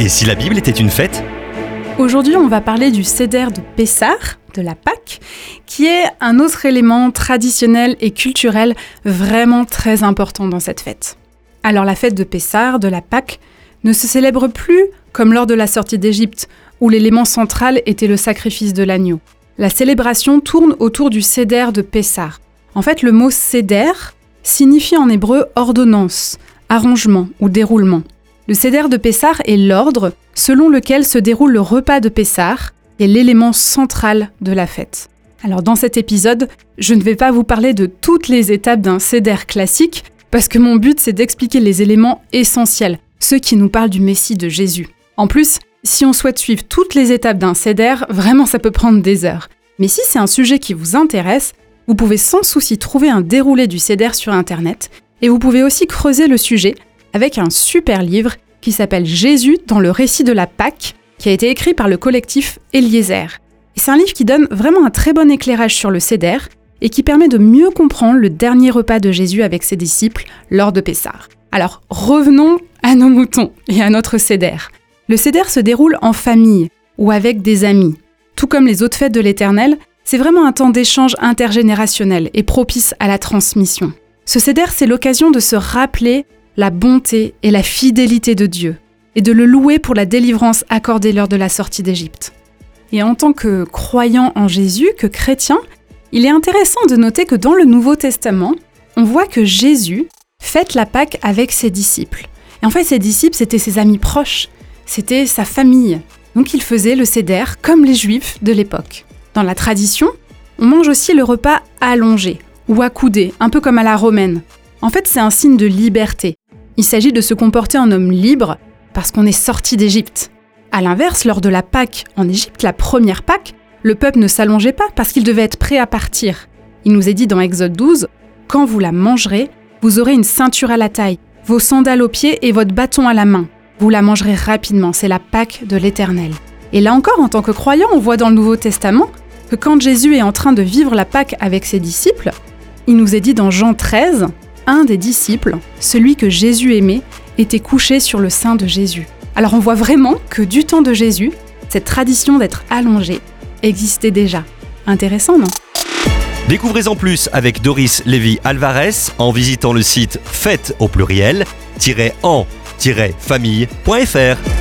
Et si la Bible était une fête Aujourd'hui, on va parler du Seder de Pessah, de la Pâque, qui est un autre élément traditionnel et culturel vraiment très important dans cette fête. Alors la fête de Pessah, de la Pâque, ne se célèbre plus comme lors de la sortie d'Égypte, où l'élément central était le sacrifice de l'agneau. La célébration tourne autour du Seder de Pessah. En fait, le mot Seder signifie en hébreu ordonnance, arrangement ou déroulement. Le Seder de Pessah est l'ordre selon lequel se déroule le repas de Pessah et l'élément central de la fête. Alors dans cet épisode, je ne vais pas vous parler de toutes les étapes d'un Seder classique, parce que mon but c'est d'expliquer les éléments essentiels, ceux qui nous parlent du Messie de Jésus. En plus, si on souhaite suivre toutes les étapes d'un Seder, vraiment ça peut prendre des heures. Mais si c'est un sujet qui vous intéresse, vous pouvez sans souci trouver un déroulé du Seder sur Internet, et vous pouvez aussi creuser le sujet avec un super livre qui s'appelle Jésus dans le récit de la Pâque, qui a été écrit par le collectif Eliezer. C'est un livre qui donne vraiment un très bon éclairage sur le Seder et qui permet de mieux comprendre le dernier repas de Jésus avec ses disciples lors de Pessah. Alors revenons à nos moutons et à notre Seder. Le Seder se déroule en famille ou avec des amis. Tout comme les autres fêtes de l'Éternel, c'est vraiment un temps d'échange intergénérationnel et propice à la transmission. Ce Seder, c'est l'occasion de se rappeler la bonté et la fidélité de Dieu, et de le louer pour la délivrance accordée lors de la sortie d'Égypte. Et en tant que croyant en Jésus, que chrétien, il est intéressant de noter que dans le Nouveau Testament, on voit que Jésus fête la Pâque avec ses disciples. Et en fait, ses disciples, c'était ses amis proches, c'était sa famille. Donc il faisait le Seder comme les Juifs de l'époque. Dans la tradition, on mange aussi le repas allongé ou accoudé, un peu comme à la romaine. En fait, c'est un signe de liberté. Il s'agit de se comporter en homme libre parce qu'on est sorti d'Égypte. A l'inverse, lors de la Pâque en Égypte, la première Pâque, le peuple ne s'allongeait pas parce qu'il devait être prêt à partir. Il nous est dit dans Exode 12 Quand vous la mangerez, vous aurez une ceinture à la taille, vos sandales aux pieds et votre bâton à la main. Vous la mangerez rapidement, c'est la Pâque de l'Éternel. Et là encore, en tant que croyant, on voit dans le Nouveau Testament que quand Jésus est en train de vivre la Pâque avec ses disciples, il nous est dit dans Jean 13 un des disciples, celui que Jésus aimait, était couché sur le sein de Jésus. Alors on voit vraiment que du temps de Jésus, cette tradition d'être allongé existait déjà. Intéressant, non? Découvrez en plus avec Doris Lévy Alvarez en visitant le site fête au pluriel en-famille.fr.